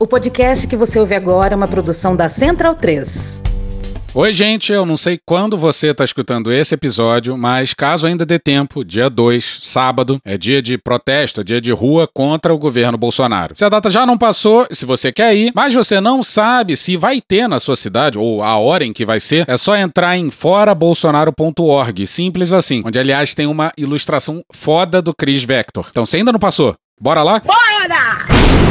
O podcast que você ouve agora é uma produção da Central 3. Oi, gente, eu não sei quando você está escutando esse episódio, mas caso ainda dê tempo, dia 2, sábado, é dia de protesto, é dia de rua contra o governo Bolsonaro. Se a data já não passou, se você quer ir, mas você não sabe se vai ter na sua cidade ou a hora em que vai ser, é só entrar em forabolsonaro.org, simples assim, onde aliás tem uma ilustração foda do Chris Vector. Então, se ainda não passou, bora lá? Bora!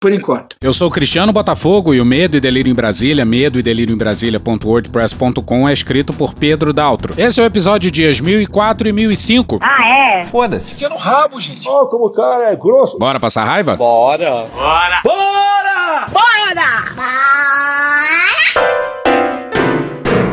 Por enquanto. Eu sou o Cristiano Botafogo e o Medo e Delírio em Brasília, medo e delírio em Brasília.wordpress.com é escrito por Pedro Daltro. Esse é o episódio dias 1004 e 1005. Ah, é? Foda-se. Enfia no rabo, gente. Ó, como o cara é grosso. Bora passar raiva? Bora. Bora! Bora! Bora!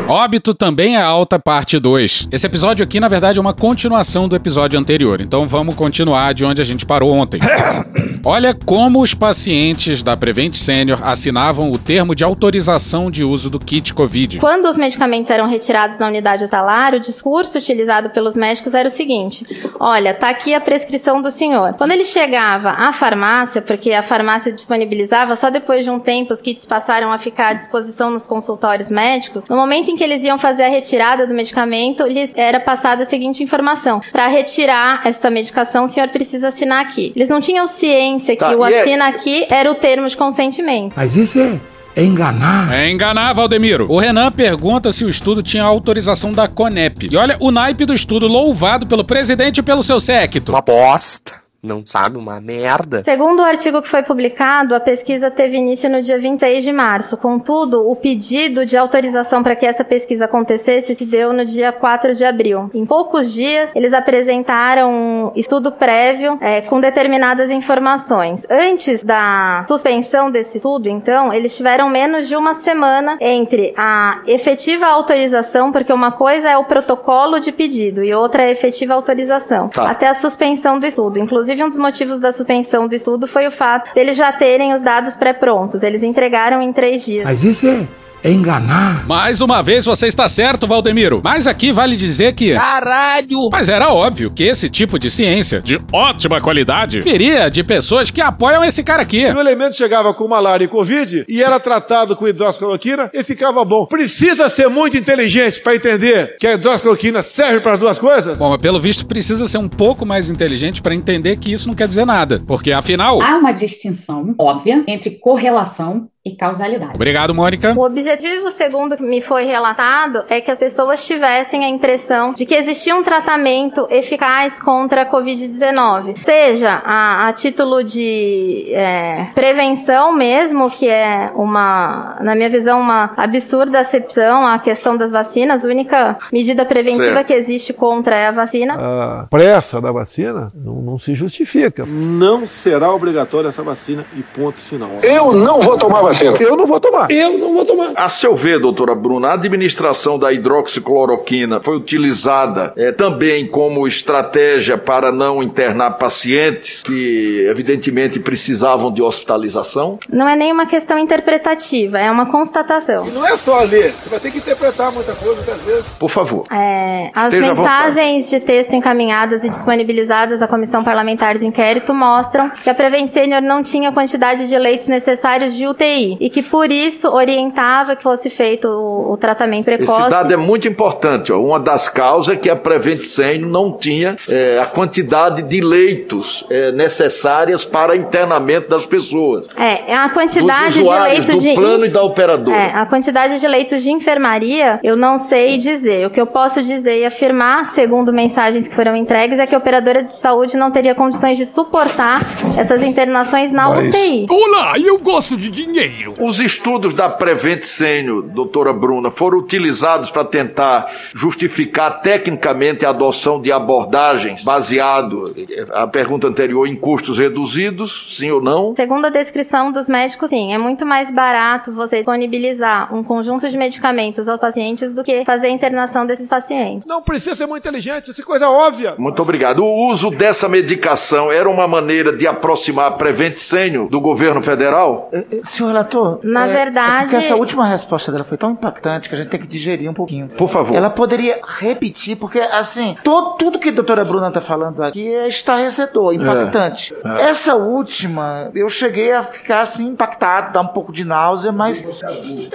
Óbito também é alta parte 2. Esse episódio aqui, na verdade, é uma continuação do episódio anterior, então vamos continuar de onde a gente parou ontem. Olha como os pacientes da Prevent Senior assinavam o termo de autorização de uso do kit Covid. Quando os medicamentos eram retirados da unidade hospitalar, o discurso utilizado pelos médicos era o seguinte: olha, tá aqui a prescrição do senhor. Quando ele chegava à farmácia, porque a farmácia disponibilizava, só depois de um tempo os kits passaram a ficar à disposição nos consultórios médicos, no momento em que eles iam fazer a retirada do medicamento, lhes era passada a seguinte informação: para retirar essa medicação, o senhor precisa assinar aqui. Eles não tinham ciência Tá, que o é- assina aqui era o termo de consentimento. Mas isso é, é enganar. É enganar, Valdemiro. O Renan pergunta se o estudo tinha autorização da Conep. E olha o naipe do estudo louvado pelo presidente e pelo seu séquito. Uma bosta. Não sabe? Uma merda. Segundo o artigo que foi publicado, a pesquisa teve início no dia 26 de março. Contudo, o pedido de autorização para que essa pesquisa acontecesse se deu no dia 4 de abril. Em poucos dias, eles apresentaram um estudo prévio é, com determinadas informações. Antes da suspensão desse estudo, então, eles tiveram menos de uma semana entre a efetiva autorização, porque uma coisa é o protocolo de pedido e outra é a efetiva autorização, Tá. até a suspensão do estudo. Inclusive, um dos motivos da suspensão do estudo foi o fato deles já terem os dados pré-prontos. Eles entregaram em três dias. Mas isso é enganar. Mais uma vez você está certo, Valdemiro. Mas aqui vale dizer que. Caralho! Mas era óbvio que esse tipo de ciência, de ótima qualidade, viria de pessoas que apoiam esse cara aqui. O elemento chegava com malária e covid e era tratado com hidroxicloroquina e ficava bom. Precisa ser muito inteligente para entender que a hidroxicloroquina serve para as duas coisas? Bom, mas pelo visto precisa ser um pouco mais inteligente para entender que isso não quer dizer nada. Porque afinal. Há uma distinção óbvia entre correlação e causalidade. Obrigado, Mônica. O objetivo, segundo que me foi relatado, é que as pessoas tivessem a impressão de que existia um tratamento eficaz contra a Covid-19. Seja a, a título de é, prevenção mesmo, que é uma, na minha visão, uma absurda acepção à questão das vacinas. A única medida preventiva Certo. que existe contra é a vacina. A pressa da vacina não, não se justifica. Não será obrigatória essa vacina e ponto final. Eu não vou tomar vacina. Eu não vou tomar. Eu não vou tomar. A seu ver, doutora Bruna, a administração da hidroxicloroquina foi utilizada eh, também como estratégia para não internar pacientes que, evidentemente, precisavam de hospitalização? Não é nenhuma questão interpretativa, é uma constatação. Não é só ler. Você vai ter que interpretar muita coisa muitas vezes. Por favor. É, as Esteja mensagens de texto encaminhadas e disponibilizadas à Comissão Parlamentar de Inquérito mostram que a Prevent Senior não tinha a quantidade de leitos necessários de UTI e que, por isso, orientava que fosse feito o, o tratamento Esse precoce. dado é muito importante. Ó. Uma das causas é que a Prevent Senior não tinha eh, a quantidade de leitos eh, necessárias para internamento das pessoas. É, a Dos quantidade de leitos do de plano e da operadora. É, a quantidade de leitos de enfermaria, eu não sei dizer. O que eu posso dizer e afirmar, segundo mensagens que foram entregues, é que a operadora de saúde não teria condições de suportar essas internações na UTI. Olá, eu gosto de dinheiro. Os estudos da Prevent Senior, doutora Bruna, foram utilizados para tentar justificar tecnicamente a adoção de abordagens baseado, a pergunta anterior, em custos reduzidos, sim ou não? Segundo a descrição dos médicos, sim, é muito mais barato você disponibilizar um conjunto de medicamentos aos pacientes do que fazer a internação desses pacientes. Não precisa ser muito inteligente, isso é coisa óbvia. Muito obrigado. O uso dessa medicação era uma maneira de aproximar a Prevent Senior do governo federal? Eh, eh, Senhor relator, Na é- verdade- é porque essa última resposta dela foi tão impactante que a gente tem que digerir um pouquinho. Por favor. Ela poderia repetir, porque assim, to- tudo que a doutora Bruna tá falando aqui é estarrecedor, impactante. é. Essa última, eu cheguei a ficar assim impactado, dar um pouco de náusea, mas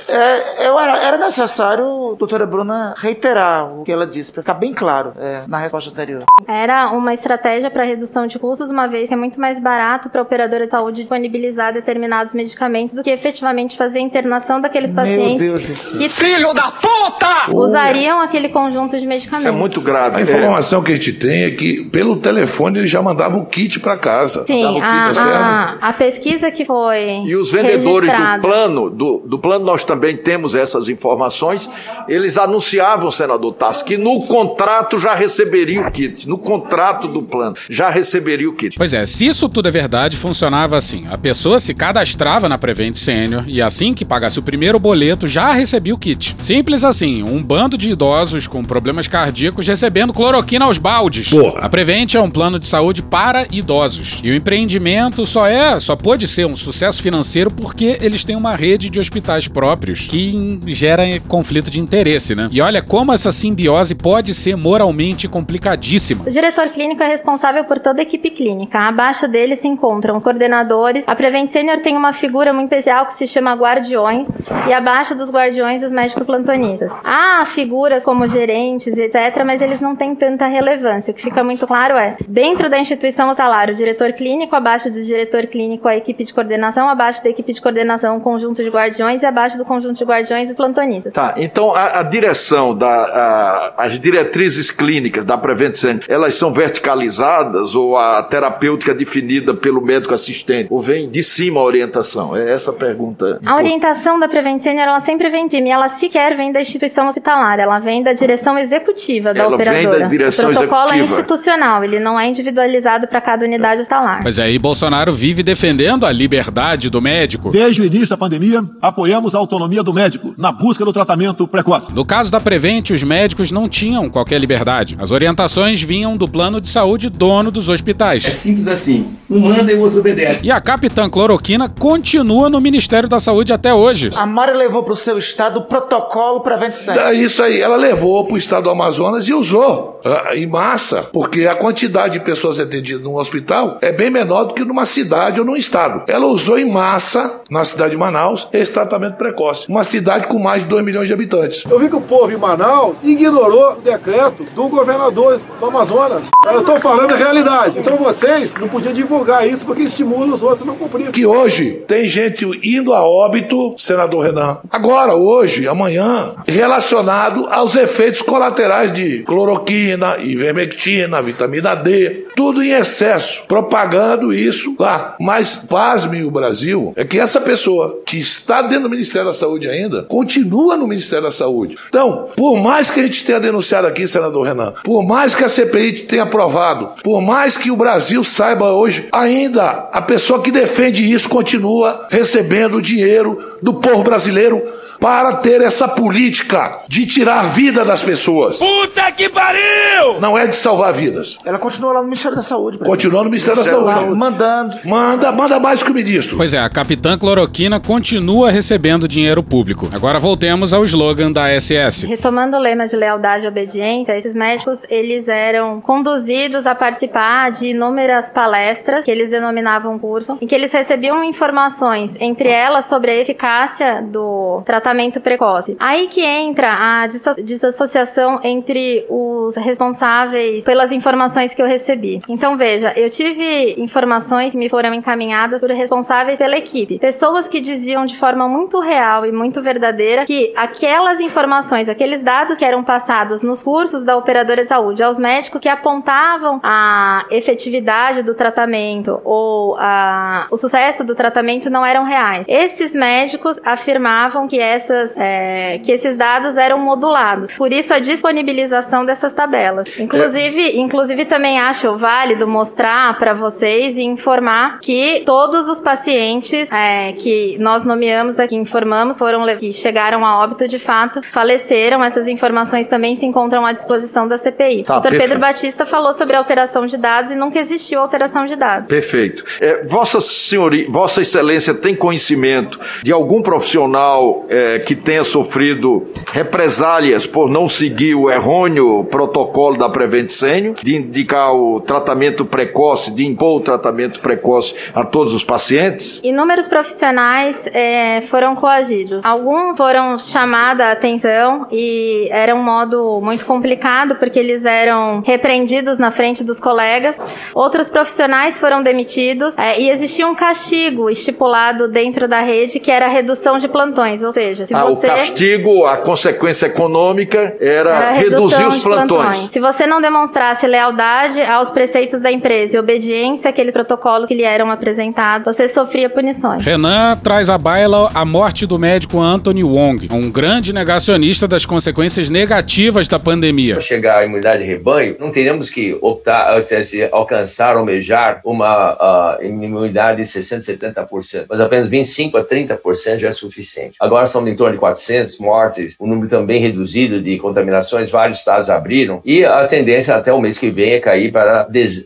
é, eu era, era necessário, doutora Bruna, reiterar o que ela disse, para ficar bem claro é, na resposta anterior. Era uma estratégia para redução de custos, uma vez que é muito mais barato para a operadora de saúde disponibilizar determinados medicamentos do que efetivamente fazer a internação daqueles pacientes Deus do céu. que Filho da puta! usariam aquele conjunto de medicamentos. Isso é muito grave. A informação que a gente tem é que, pelo telefone, ele já mandava o kit para casa. Sim, a, kit, tá a, a pesquisa que foi E os vendedores do registrada- plano, do, do plano nós também temos essas informações, eles anunciavam, senador Tasso, que no contrato já receberia o kit, no contrato do plano já receberia o kit. Pois é, se isso tudo é verdade, funcionava assim. A pessoa se cadastrava na Prevent Senior e assim que pagasse o primeiro boleto, já recebia o kit. Simples assim, um bando de idosos com problemas cardíacos recebendo cloroquina aos baldes. Porra. A Prevent é um plano de saúde para idosos. E o empreendimento só é, só pode ser um sucesso financeiro porque eles têm uma rede de hospitais próprios que gera conflito de interesse, né? E olha como essa simbiose pode ser moralmente complicadíssima. O diretor clínico é responsável por toda a equipe clínica. Abaixo dele se encontram os coordenadores. A Prevent Senior tem uma figura muito especial que se chama guardiões e abaixo dos guardiões os médicos plantonistas. Há figuras como gerentes, etc, mas eles não têm tanta relevância. O que fica muito claro é, dentro da instituição o salário, o diretor clínico, abaixo do diretor clínico a equipe de coordenação, abaixo da equipe de coordenação o conjunto de guardiões e abaixo do conjunto de guardiões os plantonistas. Tá, então a, a direção, da, a- as diretrizes clínicas da Prevent Senior, elas são verticalizadas ou a terapêutica é definida pelo médico assistente? Ou vem de cima a orientação? É essa pergunta. A orientação da Prevent Senior, ela sempre vem de mim, ela sequer vem da instituição hospitalar, ela vem da direção executiva da Ela vem operadora. da direção o protocolo é executiva. institucional, ele não é individualizado para cada unidade hospitalar. Mas aí Bolsonaro vive defendendo a liberdade do médico. Desde o início da pandemia, apoiamos a autonomia do médico na busca do tratamento precoce. No caso da Prevent, os médicos não tinham qualquer liberdade. As orientações vinham do plano de saúde dono dos hospitais. Simples assim. Um manda e o outro obedece. E a Capitã Cloroquina continua no Ministério da Saúde até hoje. A Mari levou pro seu estado o protocolo Prevent Senior. É isso aí, ela levou para o estado do Amazonas e usou ah, em massa, porque a quantidade de pessoas atendidas num hospital é bem menor do que numa cidade ou num estado. Ela usou em massa, na cidade de Manaus, esse tratamento precoce. Uma cidade com mais de 2 milhões de habitantes. Eu vi que o povo em Manaus ignorou o decreto do governador do Amazonas. Eu estou falando a realidade. Então vocês não podiam divulgar isso porque estimula os outros a não cumprir. Que hoje tem gente indo a óbito, senador Renan, agora, hoje, amanhã, relacionado aos efeitos colaterais de cloroquina, ivermectina, vitamina D, tudo em excesso, propagando isso lá. Mas, pasme o Brasil, é que essa pessoa que está dentro do Ministério da Saúde ainda, continua no Ministério da Saúde. Então, por mais que a gente tenha denunciado aqui, senador Renan, por mais que a CPI tenha aprovado, por mais que o Brasil saiba hoje, ainda a pessoa que defende isso continua recebendo dinheiro do povo brasileiro para ter essa política de tirar vida das pessoas. Puta que pariu! Não é de salvar vidas. Ela continua lá no Ministério da Saúde. Continua no Ministério da Lá, Saúde. mandando. Manda, manda mais que o ministro. Pois é, a Capitã Cloroquina continua recebendo dinheiro público. Agora voltemos ao slogan da SS. Retomando o lema de lealdade e obediência, esses médicos, eles eram conduzidos a participar de inúmeras palestras, que eles denominavam curso, em que eles recebiam informações, entre elas sobre a eficácia do tratamento precoce. Aí que entra a desassociação entre os responsáveis pelas informações que eu recebi. Então, veja, eu tive informações que me foram encaminhadas por responsáveis pela equipe. Pessoas que diziam de forma muito real e muito verdadeira que aquelas informações, aqueles dados que eram passados nos cursos da operadora de saúde aos médicos que apontavam a efetividade do tratamento ou a, o sucesso do tratamento não eram reais. Esses médicos afirmavam que, essas, é, que esses dados eram modulados. Por isso, a disponibilização dessas tabelas. Inclusive, é. inclusive também acho válido mostrar para vocês e informar que todos os pacientes é, que nós nomeamos aqui, informamos, foram que chegaram a óbito de fato, faleceram. Essas informações também se encontram à disposição da CPI. Tá, o Dr. Pedro Batista falou sobre alteração de dados e nunca existiu alteração de dados. Perfeito. É, Vossa Senhoria, Vossa Excelência tem conhecimento de algum profissional é, que tenha sofrido represálias por não seguir o errôneo protocolo da Prevent Senior, de indicar o tratamento precoce, de impor o tratamento precoce a todos os pacientes? Inúmeros profissionais é, foram coagidos. Alguns foram chamados a atenção e era um modo muito complicado porque eles eram repreendidos na frente dos colegas. Outros profissionais foram demitidos é, e existia um castigo estipulado dentro da rede que era a redução de plantões, ou seja, se ah, você... o castigo, a consequência econômica era, era reduzir os plantões. plantões. Se você não demonstrasse lealdade aos preceitos da empresa e obediência àqueles protocolos que lhe eram apresentados, você sofria punições. Renan traz à baila a morte do médico Anthony Wong, um grande negacionista das consequências negativas da pandemia. Para chegar à imunidade de rebanho, não teríamos que optar, se, se alcançar, almejar uma uh, imunidade de 60%, 70%, mas apenas 25% a 30% já é suficiente. Agora são em torno de 400 mortes, um número também reduzido de contaminações, vários estados abriram, e a tendência até o mês que vem é cair para dez,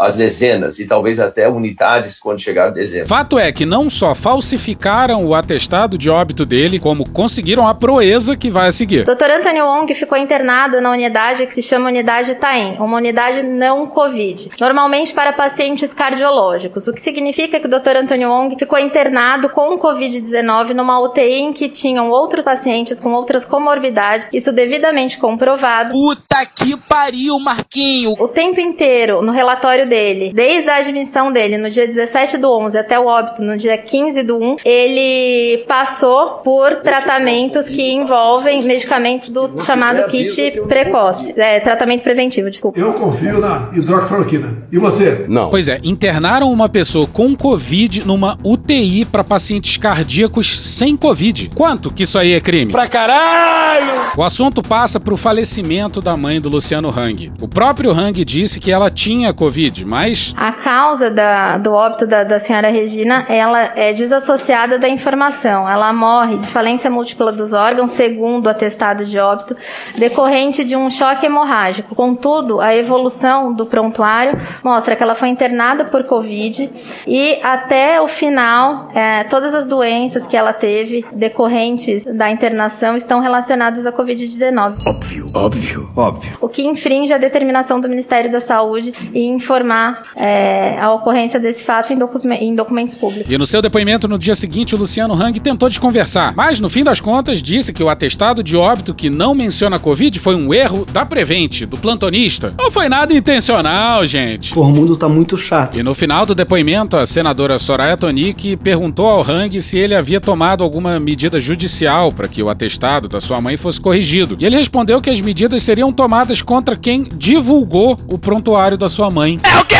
as dezenas e talvez até unidades quando chegar a dezembro. Fato é que não só falsificaram o atestado de óbito dele, como conseguiram a proeza que vai a seguir. Dr. Anthony Wong ficou internado na unidade que se chama unidade TAEM, uma unidade não Covid, normalmente para pacientes cardiológicos, o que significa que o Dr. Anthony Wong ficou internado com Covid-19 numa UTI em que tinham outros pacientes com outras comorbidades, isso devidamente comprovado. Puta que pariu, Marquinho! O tempo inteiro, no relatório dele, desde a admissão dele no dia 17 do 11 até o óbito no dia 15 do 1, ele passou por tratamentos que envolvem medicamentos do chamado kit precoce, é, tratamento preventivo, desculpa. Eu confio na hidroxicloroquina. E você? Não. Pois é, internaram uma pessoa com Covid numa UTI para pacientes cardíacos sem Covid. Quanto que isso aí é crime? Pra caralho! O assunto passa pro falecimento da mãe do Luciano Hang. O próprio Hang disse que ela tinha Covid, mas. A causa da, do óbito da, da senhora Regina, ela é desassociada da informação. Ela morre de falência múltipla dos órgãos, segundo o atestado de óbito, decorrente de um choque hemorrágico. Contudo, a evolução do prontuário mostra que ela foi internada por Covid e até o final, é, todas as doenças que ela teve decorrentes da internação estão relacionadas à Covid-19. Óbvio, óbvio, óbvio. O que infringe a determinação do Ministério da Saúde e informar é, a ocorrência desse fato em, docu em documentos públicos. E no seu depoimento no dia seguinte, o Luciano Hang tentou desconversar, mas no fim das contas disse que o atestado de óbito que não menciona a Covid foi um erro da Prevent, do plantonista. Não foi nada intencional, gente. Pô, o mundo tá muito chato. E no final do depoimento, a senadora Soraya Tonic perguntou ao Hang se ele havia tomado alguma medida judicial para que o atestado da sua mãe fosse corrigido. E ele respondeu que as medidas seriam tomadas contra quem divulgou o prontuário da sua mãe. É o quê?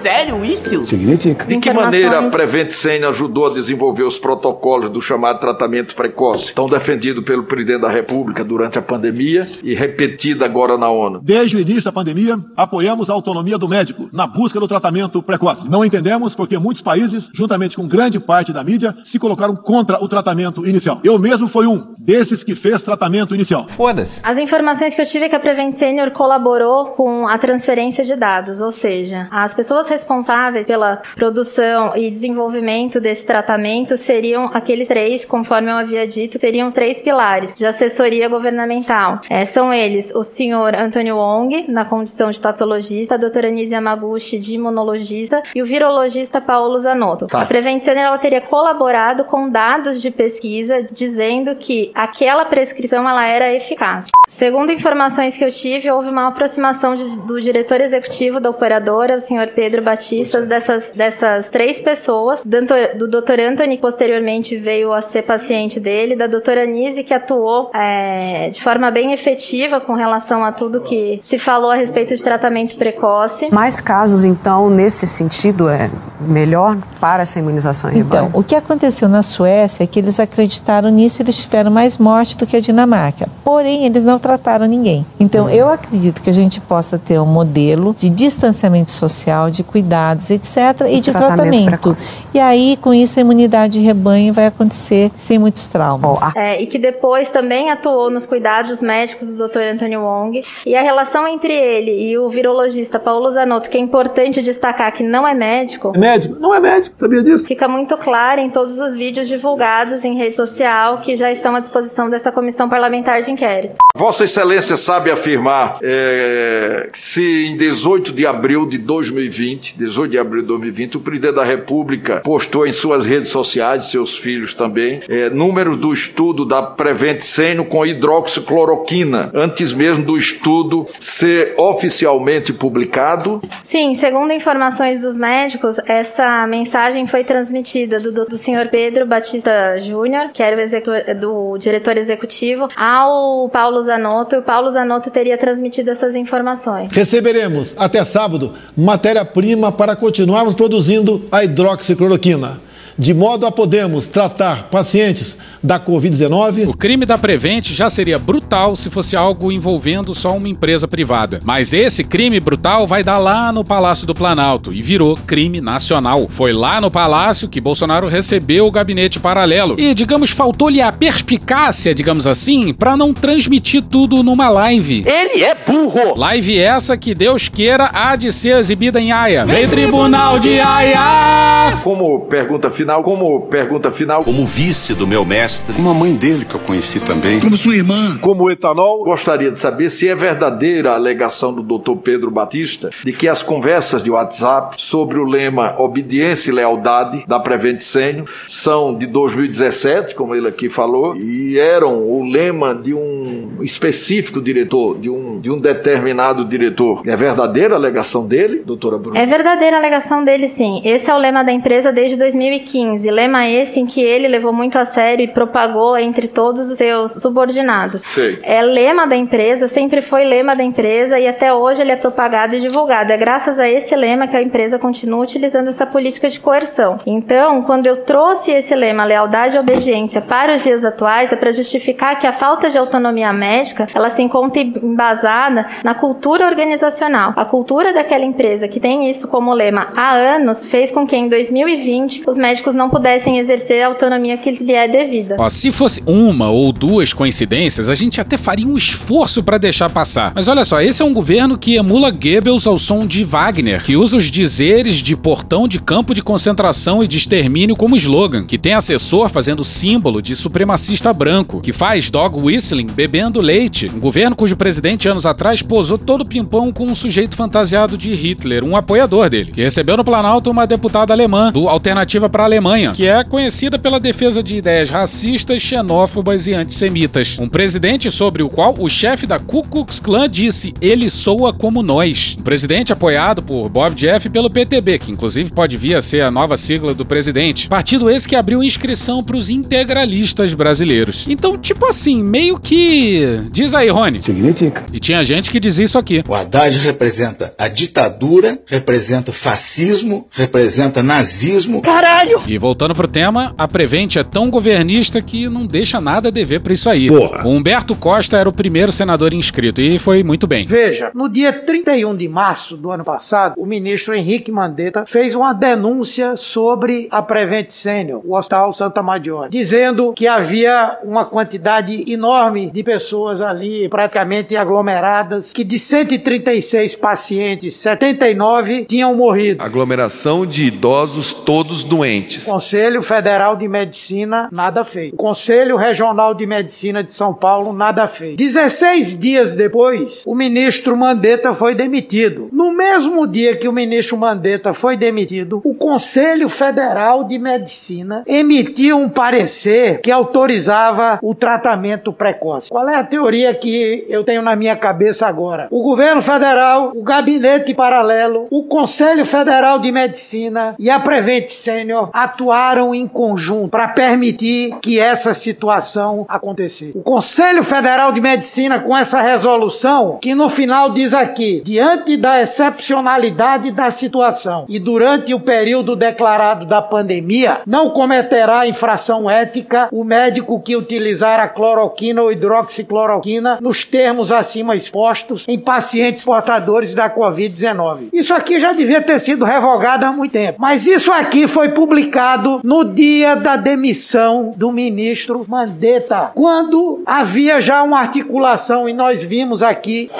Sério isso? Significa. De que maneira a Prevent Senior ajudou a desenvolver os protocolos do chamado tratamento precoce, tão defendido pelo presidente da República durante a pandemia e repetido agora na ONU? Desde o início da pandemia, apoiamos a autonomia do médico na busca do tratamento precoce. Não entendemos porque muitos países, juntamente com grande parte da mídia, se colocaram contra o tratamento inicial. Eu mesmo fui um desses que fez tratamento inicial. Foda-se. As informações que eu tive é que a Prevent Senior colaborou com a transferência de dados, ou seja, as pessoas responsáveis pela produção e desenvolvimento desse tratamento seriam aqueles três, conforme eu havia dito, seriam os três pilares de assessoria governamental. É, são eles o senhor Antônio Wong, na condição de toxologista, a doutora Anise Yamaguchi, de imunologista, e o virologista Paulo Zanotto. Tá. A Prevent Senior ela teria colaborado com dados de pesquisa dizendo que que aquela prescrição ela era eficaz. Segundo informações que eu tive, houve uma aproximação de, do diretor executivo da operadora, o senhor Pedro Batistas, dessas, dessas três pessoas, do, do Dr. Anthony, que posteriormente veio a ser paciente dele, da doutora Nise, que atuou é, de forma bem efetiva com relação a tudo que se falou a respeito de tratamento precoce. Mais casos, então, nesse sentido, é melhor para essa imunização em Então, o que aconteceu na Suécia é que eles acreditaram nisso e eles tiveram mais morte do que a Dinamarca. Porém, eles não trataram ninguém. Então, eu acredito que a gente possa ter um modelo de distanciamento social, de cuidados, etc., e de tratamento tratamento. E aí, com isso, a imunidade de rebanho vai acontecer sem muitos traumas. É, e que depois também atuou nos cuidados médicos do Dr. Anthony Wong. E a relação entre ele e o virologista Paulo Zanotto, que é importante destacar que não é médico, É médico? Não é médico, sabia disso? fica muito clara em todos os vídeos divulgados em rede social que já estão à disposição dessa comissão parlamentar de inquérito. Vossa Excelência sabe afirmar é, que se em 18 de abril de 2020, 18 de abril de 2020, o presidente da República postou em suas redes sociais, seus filhos também, é, números do estudo da Prevent Seno com hidroxicloroquina, antes mesmo do estudo ser oficialmente publicado. Sim, segundo informações dos médicos, essa mensagem foi transmitida do, do, do senhor Pedro Batista Júnior, que era o executor, do diretor executivo, ao Paulo Zanotto, e o Paulo Zanotto teria transmitido essas informações. Receberemos até sábado matéria-prima para continuarmos produzindo a hidroxicloroquina, de modo a podermos tratar pacientes da Covid-19. O crime da Prevent já seria brutal se fosse algo envolvendo só uma empresa privada. Mas esse crime brutal vai dar lá no Palácio do Planalto e virou crime nacional. Foi lá no Palácio que Bolsonaro recebeu o gabinete paralelo. E, digamos, faltou-lhe a perspicácia, digamos assim, para não transmitir tudo numa live. Ele é burro! Live essa que Deus queira há de ser exibida em Haia. Vem Tribunal de Haia! Como pergunta final, como pergunta final. Como vice do meu mestre. Como a mãe dele, que eu conheci também. Como sua irmã. Como etanol. Gostaria de saber se é verdadeira a alegação do Dr. Pedro Batista de que as conversas de WhatsApp sobre o lema obediência e lealdade da Prevent Senior são de 2017, como ele aqui falou, e eram o lema de um específico diretor, de um, de um determinado diretor. É verdadeira a alegação dele, doutora Bruna? É verdadeira a alegação dele, sim. Esse é o lema da empresa desde 2015. Lema esse em que ele levou muito a sério e propagou entre todos os seus subordinados. Sei. É lema da empresa, sempre foi lema da empresa e até hoje ele é propagado e divulgado. É graças a esse lema que a empresa continua utilizando essa política de coerção. Então, quando eu trouxe esse lema lealdade e obediência para os dias atuais, é para justificar que a falta de autonomia médica, ela se encontra embasada na cultura organizacional. A cultura daquela empresa que tem isso como lema há anos fez com que em 2020 os médicos não pudessem exercer a autonomia que lhe é devida. Ó, se fosse uma ou duas coincidências, a gente até faria um esforço para deixar passar. Mas olha só, esse é um governo que emula Goebbels ao som de Wagner, que usa os dizeres de portão de campo de concentração e de extermínio como slogan, que tem assessor fazendo símbolo de supremacista branco, que faz dog whistling bebendo leite. Um governo cujo presidente anos atrás posou todo pimpão com um sujeito fantasiado de Hitler, um apoiador dele, que recebeu no Planalto uma deputada alemã do Alternativa para Alemanha, que é conhecida pela defesa de ideias racistas, xenófobas e antissemitas. Um presidente sobre o qual o chefe da Ku Klux Klan disse: "Ele soa como nós". Um presidente apoiado por Bob Jeff e pelo PTB, que inclusive pode vir a ser a nova sigla do presidente. Partido esse que abriu inscrição para os integralistas brasileiros. Então, tipo assim, meio que diz aí, Rony. Significa. E tinha gente que dizia isso aqui. O Haddad representa a ditadura, representa o fascismo, representa nazismo. Caralho! E voltando pro tema, a Prevent é tão governista que não deixa nada a dever pra isso aí. Porra. O Humberto Costa era o primeiro senador inscrito e foi muito bem. Veja, no dia 31 de março do ano passado, o ministro Henrique Mandetta fez uma denúncia sobre a Prevent Senior, o Hospital Santa Maggiore, dizendo que havia uma quantidade enorme de pessoas ali, praticamente aglomeradas, que de 136 pacientes, 79 tinham morrido. Aglomeração de idosos idosos todos doentes. Conselho Federal de Medicina, nada feito. Conselho Regional de Medicina de São Paulo, nada feito. 16 dias depois, o ministro Mandetta foi demitido. No mesmo dia que o ministro Mandetta foi demitido, o Conselho Federal de Medicina emitiu um parecer que autorizava o tratamento precoce. Qual é a teoria que eu tenho na minha cabeça agora? O governo federal, o gabinete paralelo, o Conselho Federal de Medicina e a Prevent Senior atuaram em conjunto para permitir que essa situação acontecesse. O Conselho Federal de Medicina, com essa resolução, que no final diz aqui: diante da excepcionalidade da situação e durante o período declarado da pandemia, não cometerá infração ética o médico que utilizar a cloroquina ou hidroxicloroquina nos termos acima expostos em pacientes portadores da Covid-19. Isso aqui já devia ter sido revogado há muito tempo, mas isso aqui foi publicado no dia da demissão do ministro Mandetta, quando havia já uma articulação e nós vimos aqui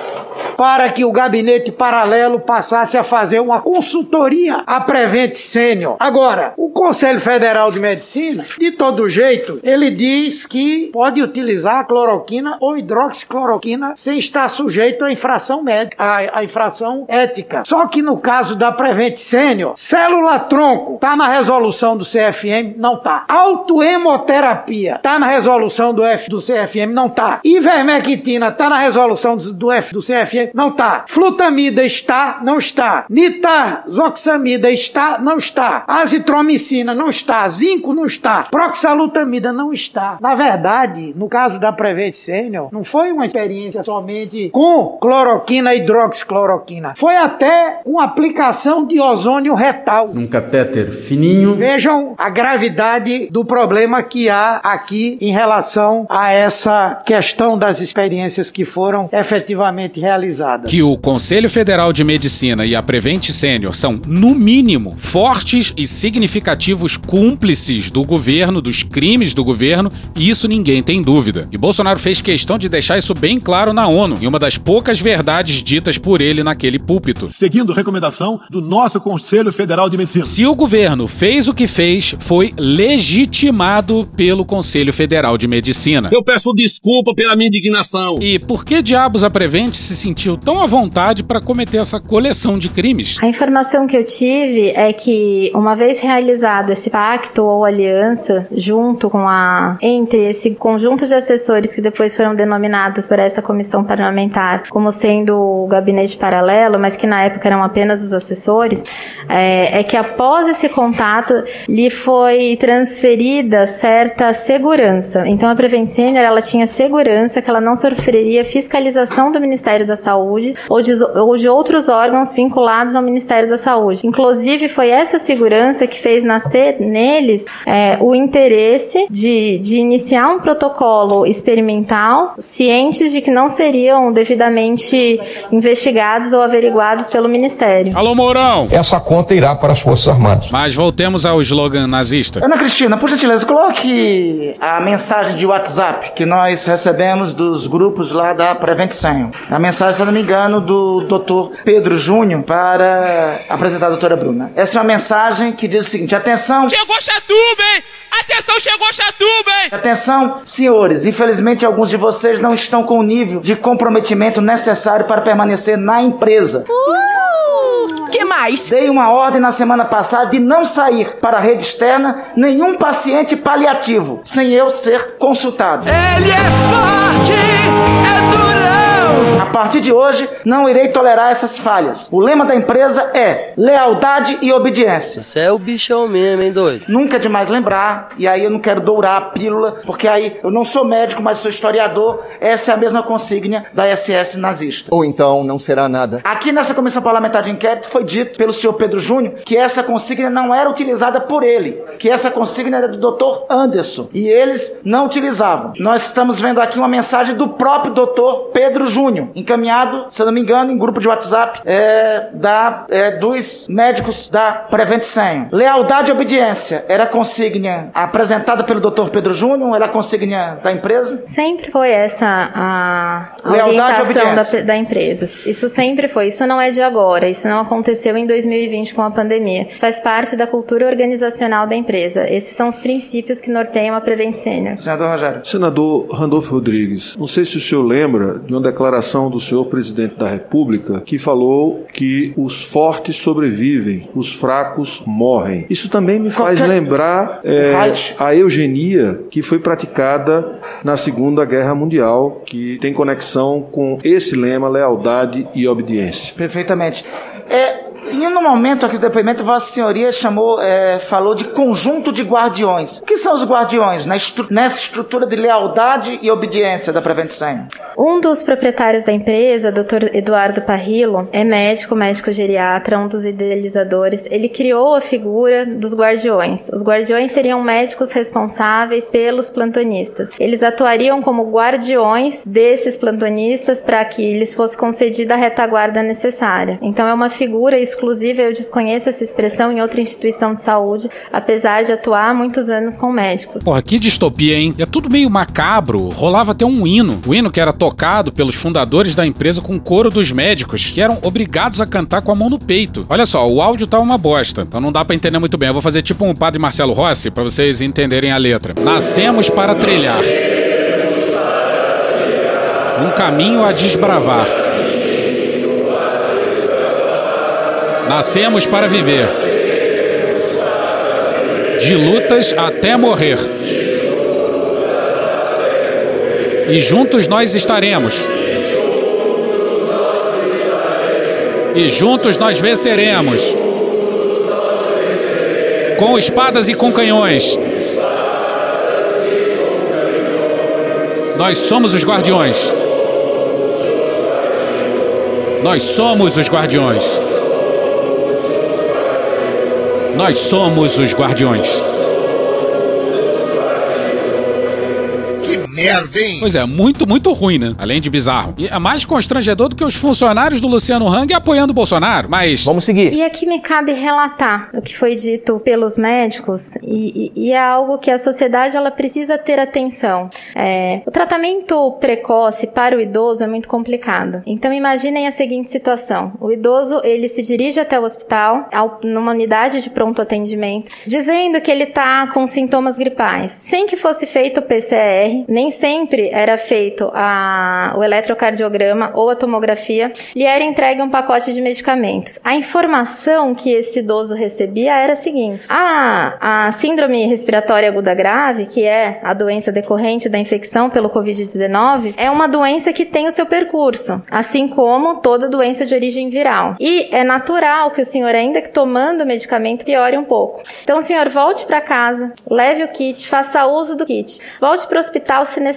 para que o gabinete paralelo passasse a fazer uma consultoria à Prevent Senior. Agora, o Conselho Federal de Medicina, de todo jeito, ele diz que pode utilizar a cloroquina ou hidroxicloroquina sem estar sujeito à infração médica, à, à infração ética. Só que no caso da Prevent Senior, célula tronco tá na resolução do CFM, não tá. Autohemoterapia tá na resolução do F do CFM, não tá. Ivermectina tá na resolução do, do F do CFM, não tá. Flutamida está, não está. Nitazoxamida está, não está. Azitromicina não está. Zinco não está. Proxalutamida não está. Na verdade, no caso da Prevent Senior, não foi uma experiência somente com cloroquina e hidroxicloroquina. Foi até com aplicação de ozônio retal. Num catéter fininho. Vejam a gravidade do problema que há aqui em relação a essa questão das experiências que foram efetivamente realizadas. Que o Conselho Federal de Medicina e a Prevent Senior são, no mínimo, fortes e significativos cúmplices do governo, dos crimes do governo, e isso ninguém tem dúvida. E Bolsonaro fez questão de deixar isso bem claro na ONU, em uma das poucas verdades ditas por ele naquele púlpito. Seguindo recomendação do nosso Conselho Federal de Medicina. Se o governo fez o que fez, foi legitimado pelo Conselho Federal de Medicina. Eu peço desculpa pela minha indignação. E por que diabos a Prevent se sentiu tão à vontade para cometer essa coleção de crimes? A informação que eu tive é que, uma vez realizado esse pacto ou aliança, junto com a. entre esse conjunto de assessores que depois foram denominados por essa comissão parlamentar como sendo o gabinete paralelo, mas que na época eram apenas os assessores, é, é que após esse contato lhe foi transferida certa segurança. Então a Prevent Senior ela tinha segurança que ela não sofreria fiscalização do Ministério da Saúde ou de, ou de outros órgãos vinculados ao Ministério da Saúde. Inclusive foi essa segurança que fez nascer neles é, o interesse de, de iniciar um protocolo experimental, cientes de que não seriam devidamente investigados ou averiguados pelo Ministério. Alô, Mourão! Essa conta irá para as Forças Armadas. Mas voltemos ao slogan nazista. Ana Cristina, por gentileza, coloque a mensagem de WhatsApp que nós recebemos dos grupos lá da Prevent Senior. A mensagem, se eu não me engano, do Dr. Pedro Júnior para apresentar a doutora Bruna. Essa é uma mensagem que diz o seguinte: atenção. Chegou Chatuba, hein? Atenção, chegou Chatuba, hein? Atenção, senhores, infelizmente alguns de vocês não estão com o nível de comprometimento necessário para permanecer na empresa. Uh, mais? Dei uma ordem na semana passada de não sair para a rede externa nenhum paciente paliativo sem eu ser consultado. Ele é forte, é durão. A partir de hoje, não irei tolerar essas falhas. O lema da empresa é lealdade e obediência. Você é o bichão mesmo, hein, doido? Nunca é demais lembrar, e aí eu não quero dourar a pílula, porque aí eu não sou médico, mas sou historiador. Essa é a mesma consigna da SS nazista. Ou então não será nada. Aqui nessa comissão parlamentar de inquérito foi dito pelo senhor Pedro Júnior que essa consigna não era utilizada por ele, que essa consigna era do Dr. Anderson e eles não utilizavam. Nós estamos vendo aqui uma mensagem do próprio Dr. Pedro Júnior encaminhado, se eu não me engano, em grupo de WhatsApp é, da, é, dos médicos da Prevent Senior. Lealdade e obediência era a consigna apresentada pelo Dr. Pedro Júnior, era a consigna da empresa? Sempre foi essa a, a Lealdade e orientação obediência. da, da empresa. Isso sempre foi. Isso não é de agora. Isso não aconteceu em 2020 com a pandemia. Faz parte da cultura organizacional da empresa. Esses são os princípios que norteiam a Prevent Senior. Senador Rogério. Senador Randolfo Rodrigues, não sei se o senhor lembra de uma declaração do senhor presidente da República que falou que os fortes sobrevivem, os fracos morrem. Isso também me faz Qualquer- lembrar é, a eugenia que foi praticada na Segunda Guerra Mundial, que tem conexão com esse lema lealdade e obediência. Perfeitamente. Em um momento aqui do depoimento, Vossa Senhoria chamou, é, falou de conjunto de guardiões. O que são os guardiões na estru- nessa estrutura de lealdade e obediência da Prevent Senior? Um dos proprietários da empresa, Dr. Eduardo Parrillo, é médico, médico geriatra, um dos idealizadores. Ele criou a figura dos guardiões. Os guardiões seriam médicos responsáveis pelos plantonistas. Eles atuariam como guardiões desses plantonistas para que lhes fosse concedida a retaguarda necessária. Então é uma figura exclusiva, eu desconheço essa expressão em outra instituição de saúde, apesar de atuar há muitos anos com médicos. Porra, que distopia, hein? É tudo meio macabro. Rolava até um hino. O hino que era tocado pelos fundadores da empresa com coro dos médicos, que eram obrigados a cantar com a mão no peito. Olha só, o áudio tá uma bosta, então não dá pra entender muito bem. Eu vou fazer tipo um padre Marcelo Rossi pra vocês entenderem a letra. Nascemos para trilhar. Um caminho a desbravar. Nascemos para viver. De lutas até morrer. E juntos nós estaremos. E juntos nós venceremos. Com espadas e com canhões. Nós somos os guardiões. Nós somos os guardiões. Nós somos os guardiões. Que merda, hein? Pois é, muito, muito ruim, né? Além de bizarro. E é mais constrangedor do que os funcionários do Luciano Hang apoiando o Bolsonaro. Mas. Vamos seguir. E aqui me cabe relatar o que foi dito pelos médicos e, e- e é algo que a sociedade ela precisa ter atenção. É, o tratamento precoce para o idoso é muito complicado. Então imaginem a seguinte situação: o idoso ele se dirige até o hospital, ao- numa unidade de pronto atendimento, dizendo que ele está com sintomas gripais, sem que fosse feito o PCR, nem sempre era feito a- o eletrocardiograma ou a tomografia, lhe era entregue um pacote de medicamentos. A informação que esse idoso recebia era a seguinte: a, a síndrome respiratória aguda grave, que é a doença decorrente da infecção pelo Covid-19, é uma doença que tem o seu percurso, assim como toda doença de origem viral. E é natural que o senhor, ainda que tomando o medicamento, piore um pouco. Então, o senhor volte para casa, leve o kit, faça uso do kit, volte para o hospital se necessário.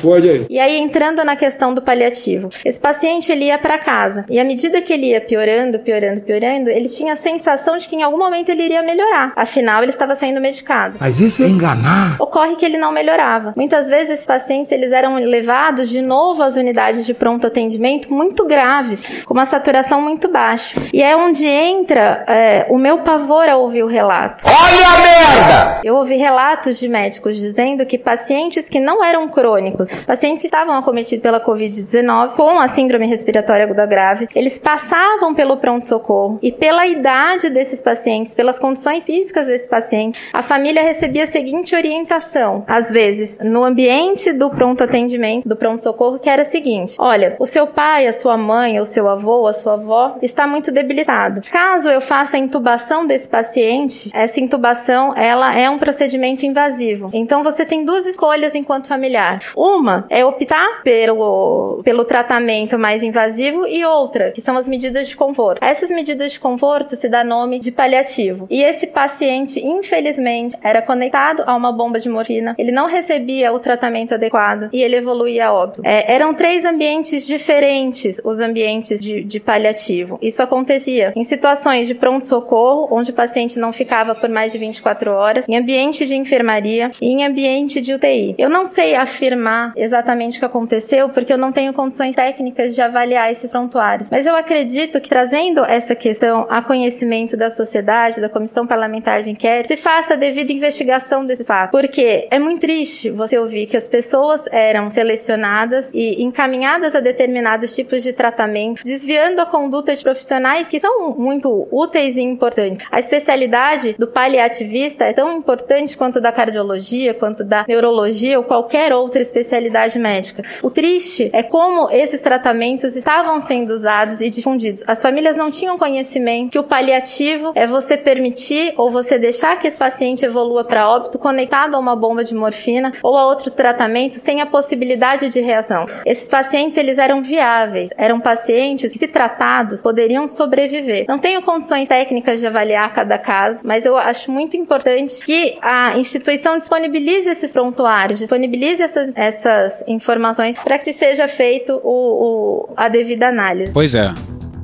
Pode aí. E aí, entrando na questão do paliativo, esse paciente ele ia para casa e à medida que ele ia piorando, piorando, piorando, ele tinha a sensação de que em algum momento ele iria melhorar. Afinal, ele estava sendo medicado. Mas isso é enganar. Ocorre que ele não melhorava. Muitas vezes esses pacientes eles eram levados de novo às unidades de pronto atendimento muito graves, com uma saturação muito baixa. E é onde entra é, o meu pavor ao ouvir o relato. Olha a merda! Eu ouvi relatos de médicos dizendo que pacientes que não eram crônicos, pacientes que estavam acometidos pela Covid-19 com a síndrome respiratória aguda grave, eles passavam pelo pronto-socorro e pela idade desses pacientes, pelas condições físicas desses pacientes, a família recebia a seguinte orientação, às vezes no ambiente do pronto atendimento, do pronto-socorro, que era a seguinte: olha, o seu pai, a sua mãe, o seu avô, a sua avó está muito debilitado. Caso eu faça a intubação desse paciente, essa intubação ela é um procedimento invasivo. Então você tem duas escolhas enquanto familiar. Uma é optar pelo, pelo tratamento mais invasivo e outra, que são as medidas de conforto. Essas medidas de conforto se dá nome de paliativo. E esse paciente, infelizmente, era conectado a uma bomba de morfina. Ele não recebia o tratamento adequado e ele evoluía óbito. É, eram três ambientes diferentes, os ambientes de, de paliativo. Isso acontecia em situações de pronto-socorro, onde o paciente não ficava por mais de 24 horas, em ambiente de enfermaria e em ambiente de UTI. Eu não sei sei afirmar exatamente o que aconteceu, porque eu não tenho condições técnicas de avaliar esses prontuários. Mas eu acredito que trazendo essa questão a conhecimento da sociedade, da comissão parlamentar de inquérito, se faça a devida investigação desses fatos. Porque é muito triste você ouvir que as pessoas eram selecionadas e encaminhadas a determinados tipos de tratamento, desviando a conduta de profissionais que são muito úteis e importantes. A especialidade do paliativista é tão importante quanto da cardiologia, quanto da neurologia ou qualquer outra especialidade médica. O triste é como esses tratamentos estavam sendo usados e difundidos. As famílias não tinham conhecimento que o paliativo é você permitir ou você deixar que esse paciente evolua para óbito conectado a uma bomba de morfina ou a outro tratamento sem a possibilidade de reação. Esses pacientes eles eram viáveis, eram pacientes que se tratados poderiam sobreviver. Não tenho condições técnicas de avaliar cada caso, mas eu acho muito importante que a instituição disponibilize esses prontuários, disponibilize essas, essas informações para que seja feito o, o, a devida análise. Pois é.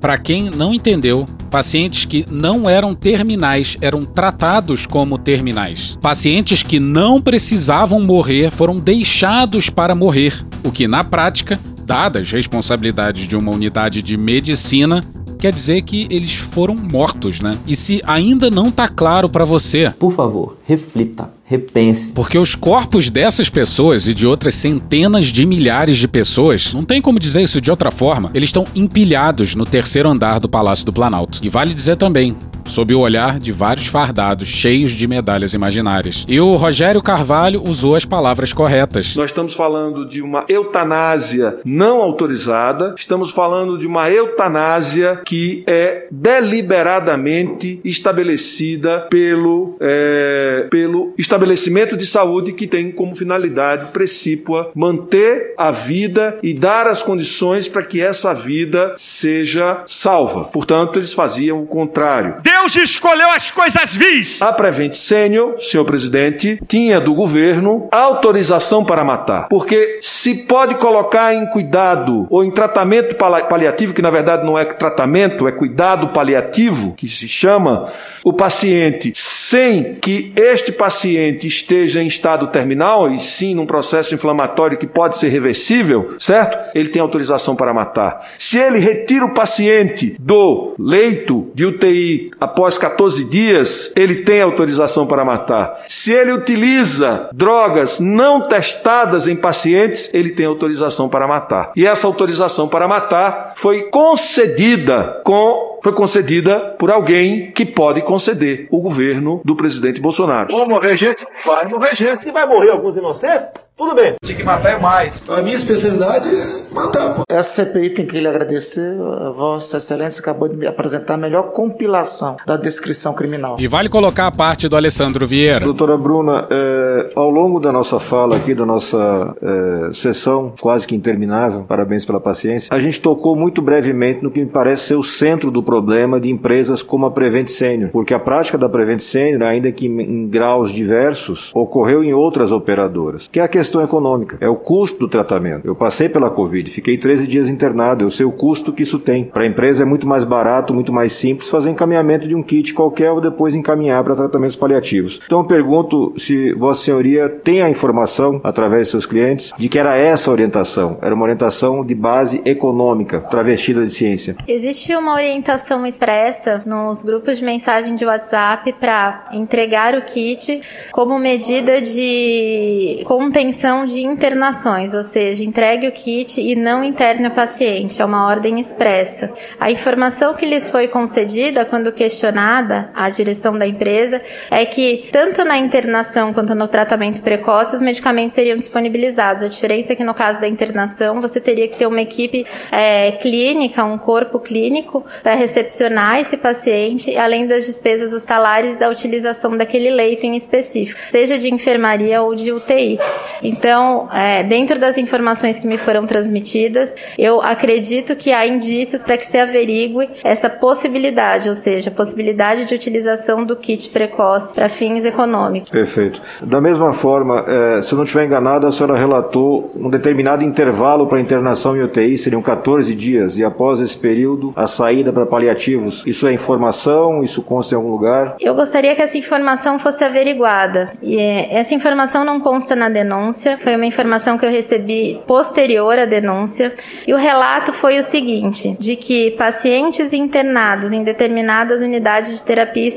Para quem não entendeu, pacientes que não eram terminais eram tratados como terminais. Pacientes que não precisavam morrer foram deixados para morrer, o que na prática, dadas as responsabilidades de uma unidade de medicina, quer dizer que eles foram mortos, né? E se ainda não tá claro para você, por favor, reflita repense. Porque os corpos dessas pessoas e de outras centenas de milhares de pessoas, não tem como dizer isso de outra forma, eles estão empilhados no terceiro andar do Palácio do Planalto. E vale dizer também, sob o olhar de vários fardados cheios de medalhas imaginárias. E o Rogério Carvalho usou as palavras corretas. Nós estamos falando de uma eutanásia não autorizada, estamos falando de uma eutanásia que é deliberadamente estabelecida pelo, é, pelo estabelecimento de saúde que tem como finalidade precípua manter a vida e dar as condições para que essa vida seja salva. Portanto, eles faziam o contrário. Deus escolheu as coisas vis. A Prevent Senior, senhor presidente, tinha do governo autorização para matar. Porque se pode colocar em cuidado ou em tratamento paliativo, que na verdade não é tratamento, é cuidado paliativo, que se chama, o paciente, sem que este paciente esteja em estado terminal, e sim num processo inflamatório que pode ser reversível, certo? Ele tem autorização para matar. Se ele retira o paciente do leito de UTI após 14 dias, ele tem autorização para matar. Se ele utiliza drogas não testadas em pacientes, ele tem autorização para matar. E essa autorização para matar foi concedida com foi concedida por alguém que pode conceder, o governo do presidente Bolsonaro. Vamos morrer gente? Vai morrer gente. E vai morrer alguns inocentes? Tudo bem. Tinha que matar é mais. A minha especialidade é matar. Pô. Essa CPI tem que lhe agradecer. A Vossa Excelência acabou de me apresentar a melhor compilação da descrição criminal. E vale colocar a parte do Alessandro Vieira. Doutora Bruna, é, ao longo da nossa fala aqui, da nossa é, sessão, quase que interminável, parabéns pela paciência, a gente tocou muito brevemente no que me parece ser o centro do problema de empresas como a Prevent Senior. Porque a prática da Prevent Senior, ainda que em graus diversos, ocorreu em outras operadoras. Que é a questão questão econômica, é o custo do tratamento. Eu passei pela Covid, fiquei 13 dias internado, eu sei o custo que isso tem. Para a empresa é muito mais barato, muito mais simples fazer encaminhamento de um kit qualquer ou depois encaminhar para tratamentos paliativos. Então eu pergunto se Vossa Senhoria tem a informação, através de seus clientes, de que era essa orientação. Era uma orientação de base econômica, travestida de ciência. Existe uma orientação expressa nos grupos de mensagem de WhatsApp para entregar o kit como medida de contenção de internações, ou seja, entregue o kit e não interne o paciente, é uma ordem expressa. A informação que lhes foi concedida quando questionada à direção da empresa é que tanto na internação quanto no tratamento precoce os medicamentos seriam disponibilizados. A diferença é que no caso da internação você teria que ter uma equipe é, clínica, um corpo clínico para recepcionar esse paciente, além das despesas hospitalares da utilização daquele leito em específico, seja de enfermaria ou de UTI. Então, é, dentro das informações que me foram transmitidas, eu acredito que há indícios para que se averigue essa possibilidade, ou seja, a possibilidade de utilização do kit precoce para fins econômicos. Perfeito. Da mesma forma, é, se eu não estiver enganado, a senhora relatou um determinado intervalo para internação em UTI, seriam 14 dias, e após esse período, a saída para paliativos. Isso é informação? Isso consta em algum lugar? Eu gostaria que essa informação fosse averiguada. E essa informação não consta na denúncia denúncia. Foi uma informação que eu recebi posterior à denúncia. E o relato foi o seguinte: de que pacientes internados em determinadas unidades de terapia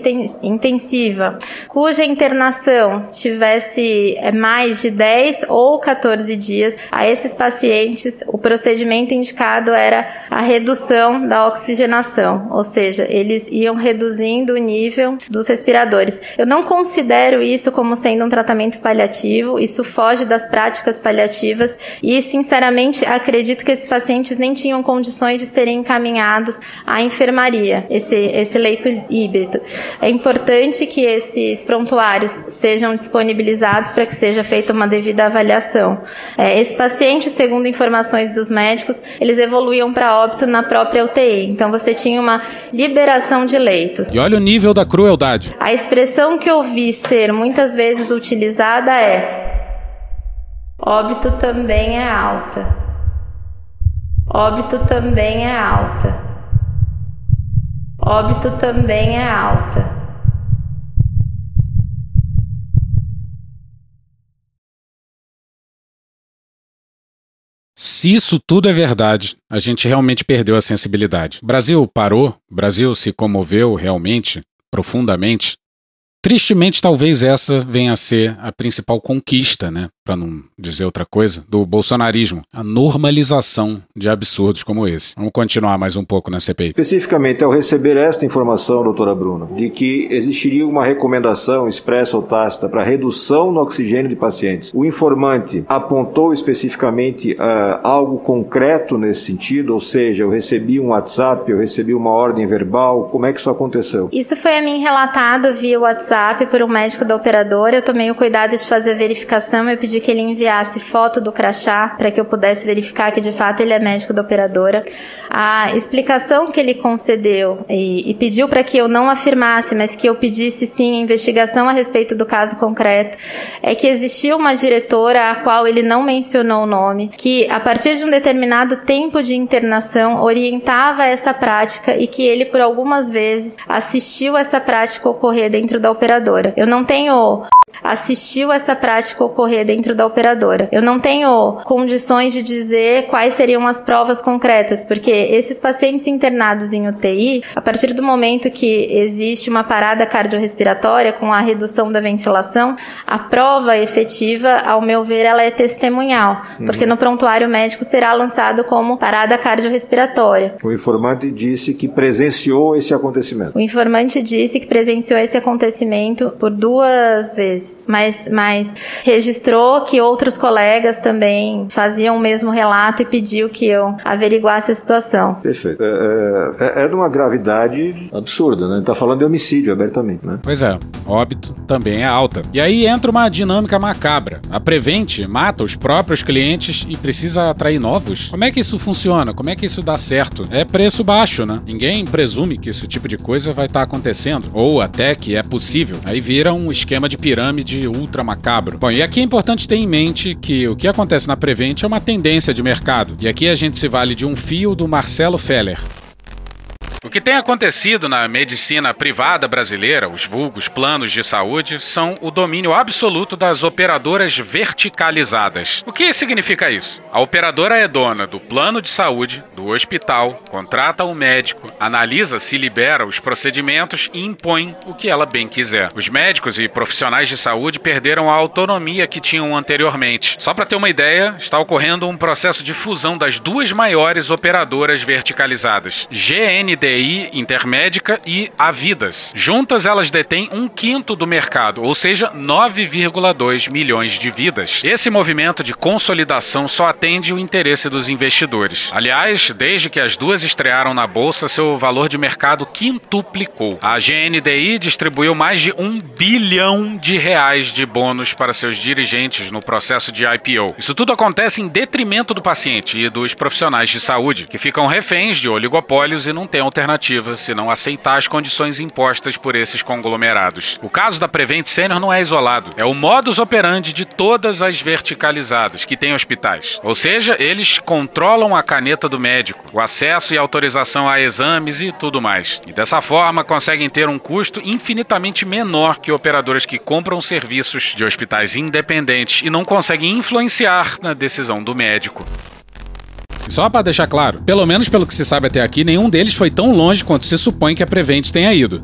intensiva, cuja internação tivesse é, mais de 10 ou 14 dias, a esses pacientes o procedimento indicado era a redução da oxigenação, ou seja, eles iam reduzindo o nível dos respiradores. Eu não considero isso como sendo um tratamento paliativo, isso foge das práticas paliativas e, sinceramente, acredito que esses pacientes nem tinham condições de serem encaminhados à enfermaria, esse, esse leito híbrido. É importante que esses prontuários sejam disponibilizados para que seja feita uma devida avaliação. É, esse paciente, segundo informações dos médicos, eles evoluíam para óbito na própria UTI. Então você tinha uma liberação de leitos. E olha o nível da crueldade. A expressão que eu vi ser muitas vezes utilizada é óbito também é alta. Óbito também é alta. Óbito também é alta. Se isso tudo é verdade, a gente realmente perdeu a sensibilidade. Brasil parou, Brasil se comoveu realmente, profundamente. Tristemente, talvez essa venha a ser a principal conquista, né? Para não dizer outra coisa, do bolsonarismo, a normalização de absurdos como esse. Vamos continuar mais um pouco na CPI. Especificamente, ao receber esta informação, doutora Bruna, de que existiria uma recomendação expressa ou tácita para redução no oxigênio de pacientes, o informante apontou especificamente uh, algo concreto nesse sentido, ou seja, eu recebi um WhatsApp, eu recebi uma ordem verbal, como é que isso aconteceu? Isso foi a mim relatado via WhatsApp por um médico da operadora, eu tomei o cuidado de fazer a verificação, eu pedi pedi que ele enviasse foto do crachá para que eu pudesse verificar que de fato ele é médico da operadora. A explicação que ele concedeu e, e pediu para que eu não afirmasse, mas que eu pedisse sim investigação a respeito do caso concreto, é que existia uma diretora a qual ele não mencionou o nome, que a partir de um determinado tempo de internação orientava essa prática e que ele por algumas vezes assistiu essa prática ocorrer dentro da operadora. Eu não tenho assistiu essa prática ocorrer dentro da operadora. Eu não tenho condições de dizer quais seriam as provas concretas, porque esses pacientes internados em UTI, a partir do momento que existe uma parada cardiorrespiratória com a redução da ventilação, a prova efetiva, ao meu ver, ela é testemunhal, uhum. porque no prontuário médico será lançado como parada cardiorrespiratória. O informante disse que presenciou esse acontecimento. O informante disse que presenciou esse acontecimento por duas vezes mas, mas registrou que outros colegas também faziam o mesmo relato e pediu que eu averiguasse a situação. Perfeito. É, é, é de uma gravidade absurda, né? Tá falando de homicídio abertamente, né? Pois é, óbito também é alta. E aí entra uma dinâmica macabra. A Prevente mata os próprios clientes e precisa atrair novos. Como é que isso funciona? Como é que isso dá certo? É preço baixo, né? Ninguém presume que esse tipo de coisa vai estar tá acontecendo, ou até que é possível. Aí vira um esquema de pirâmide pirâmide ultra macabro. Bom, e aqui é importante ter em mente que o que acontece na Prevent é uma tendência de mercado. E aqui a gente se vale de um fio do Marcelo Feller. O que tem acontecido na medicina privada brasileira, os vulgos planos de saúde, são o domínio absoluto das operadoras verticalizadas. O que significa isso? A operadora é dona do plano de saúde, do hospital, contrata o médico, analisa se libera os procedimentos e impõe o que ela bem quiser. Os médicos e profissionais de saúde perderam a autonomia que tinham anteriormente. Só para ter uma ideia, está ocorrendo um processo de fusão das duas maiores operadoras verticalizadas, GNDI Intermédica e Avidas. Juntas, elas detêm um quinto do mercado, ou seja, 9,2 milhões de vidas. Esse movimento de consolidação só atende o interesse dos investidores. Aliás, desde que as duas estrearam na bolsa, seu valor de mercado quintuplicou. A GNDI distribuiu mais de um bilhão de reais de bônus para seus dirigentes no processo de IPO. Isso tudo acontece em detrimento do paciente e dos profissionais de saúde, que ficam reféns de oligopólios e não têm alternativa alternativa senão aceitar as condições impostas por esses conglomerados. O caso da Prevent Senior não é isolado, é o modus operandi de todas as verticalizadas que têm hospitais. Ou seja, eles controlam a caneta do médico, o acesso e autorização a exames e tudo mais. E dessa forma conseguem ter um custo infinitamente menor que operadoras que compram serviços de hospitais independentes e não conseguem influenciar na decisão do médico. Só para deixar claro, pelo menos pelo que se sabe até aqui, nenhum deles foi tão longe quanto se supõe que a Prevent tenha ido.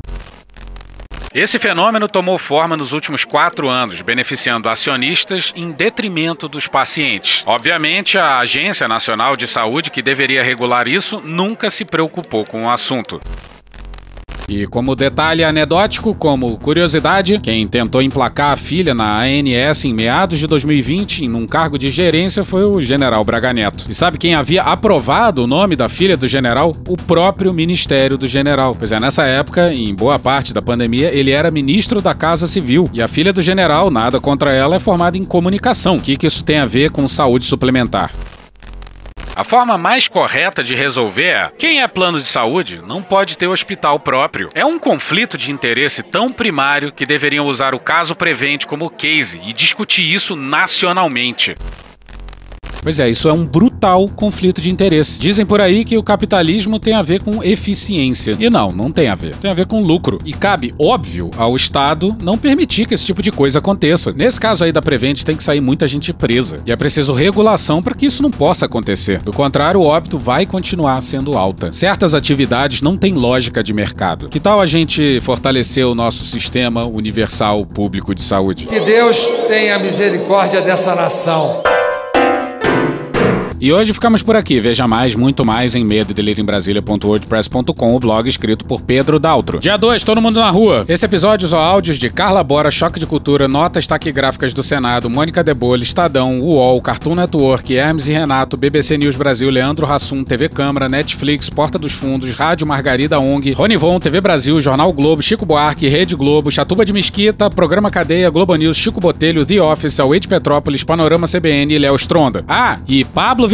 Esse fenômeno tomou forma nos últimos quatro anos, beneficiando acionistas em detrimento dos pacientes. Obviamente, a Agência Nacional de Saúde, que deveria regular isso, nunca se preocupou com o assunto. E como detalhe anedótico, como curiosidade, quem tentou emplacar a filha na ANS em meados de 2020 em um cargo de gerência foi o general Braga Neto. E sabe quem havia aprovado o nome da filha do general? O próprio Ministério do General. Pois é, nessa época, em boa parte da pandemia, ele era ministro da Casa Civil. E a filha do general, nada contra ela, é formada em comunicação. O que, que isso tem a ver com saúde suplementar? A forma mais correta de resolver é: quem é plano de saúde não pode ter hospital próprio. É um conflito de interesse tão primário que deveriam usar o caso Prevent como case e discutir isso nacionalmente. Pois é, isso é um brutal conflito de interesse. Dizem por aí que o capitalismo tem a ver com eficiência. E não, não tem a ver. Tem a ver com lucro. E cabe, óbvio, ao Estado não permitir que esse tipo de coisa aconteça. Nesse caso aí da Prevent, tem que sair muita gente presa. E é preciso regulação para que isso não possa acontecer. Do contrário, o óbito vai continuar sendo alta. Certas atividades não têm lógica de mercado. Que tal a gente fortalecer o nosso sistema universal público de saúde? Que Deus tenha misericórdia dessa nação. E hoje ficamos por aqui. Veja mais, muito mais em medo o blog escrito por Pedro Daltro. Dia 2, todo mundo na rua. Esse episódio usou áudios de Carla Bora, Choque de Cultura, Notas Taquigráficas do Senado, Mônica Debole, Estadão, UOL, Cartoon Network, Hermes e Renato, BBC News Brasil, Leandro Hassum, TV Câmara, Netflix, Porta dos Fundos, Rádio Margarida ONG, Ronivon, TV Brasil, Jornal Globo, Chico Buarque, Rede Globo, Chatuba de Mesquita, Programa Cadeia, Globo News, Chico Botelho, The Office, Away de Petrópolis, Panorama CBN e Léo Stronda. Ah, e Pablo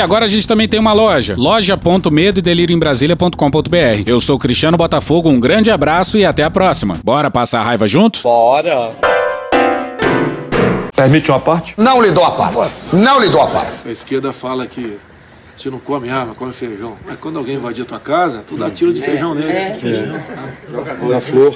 agora a gente também tem uma loja, loja.medoedelirioembrasilha.com.br. Eu sou Cristiano Botafogo, um grande abraço e até a próxima. Bora passar a raiva junto? Bora! Permite uma parte? Não lhe dou a parte. Não lhe dou a parte. A esquerda fala que gente não come arma, come feijão. Mas quando alguém invadir a tua casa, tu dá tiro de feijão nele. É. Joga da flor.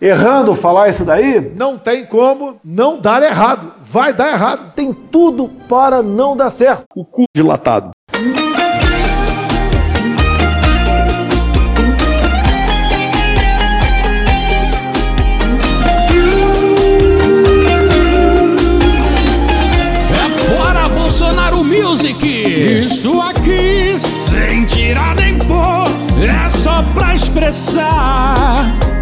errando falar isso daí? Não tem como não dar errado. Vai dar errado. Tem tudo para não dar certo. O cu dilatado. É fora Bolsonaro Music! Isso aqui, sem tirar nem pôr, é só pra expressar.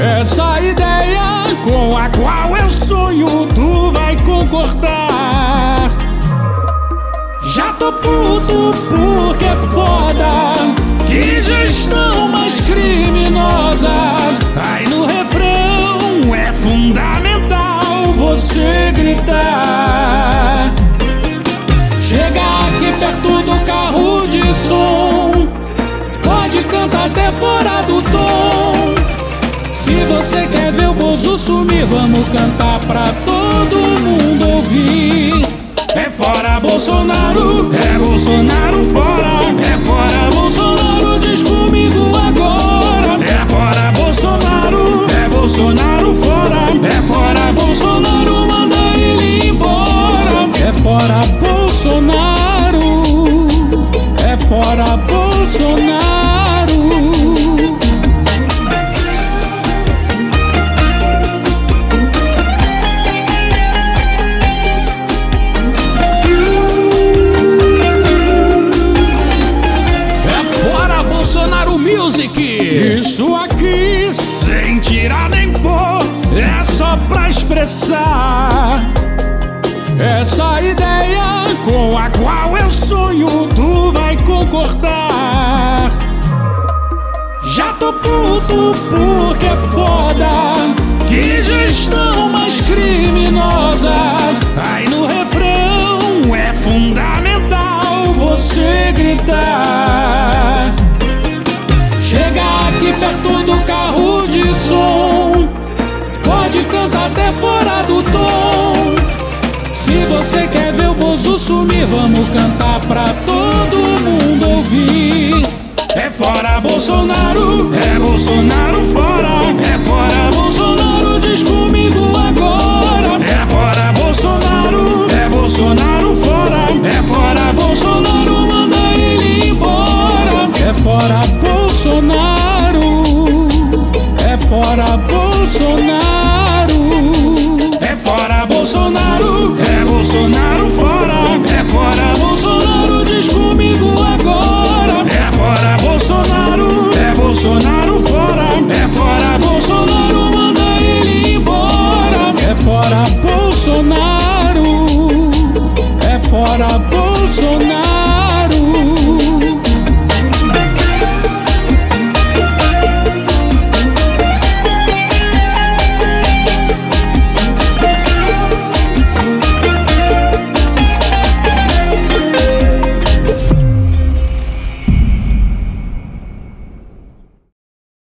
Essa ideia com a qual eu sonho, tu vai concordar. Já tô puto porque é foda. Que gestão mais criminosa. Aí no refrão é fundamental você gritar. Chega aqui perto do carro de som. Pode cantar até fora Vamos cantar pra todo mundo ouvir. É fora Bolsonaro, é Bolsonaro fora. É side. cantar pra todo mundo ouvir. É fora Bolsonaro, é Bolsonaro fora. emotional.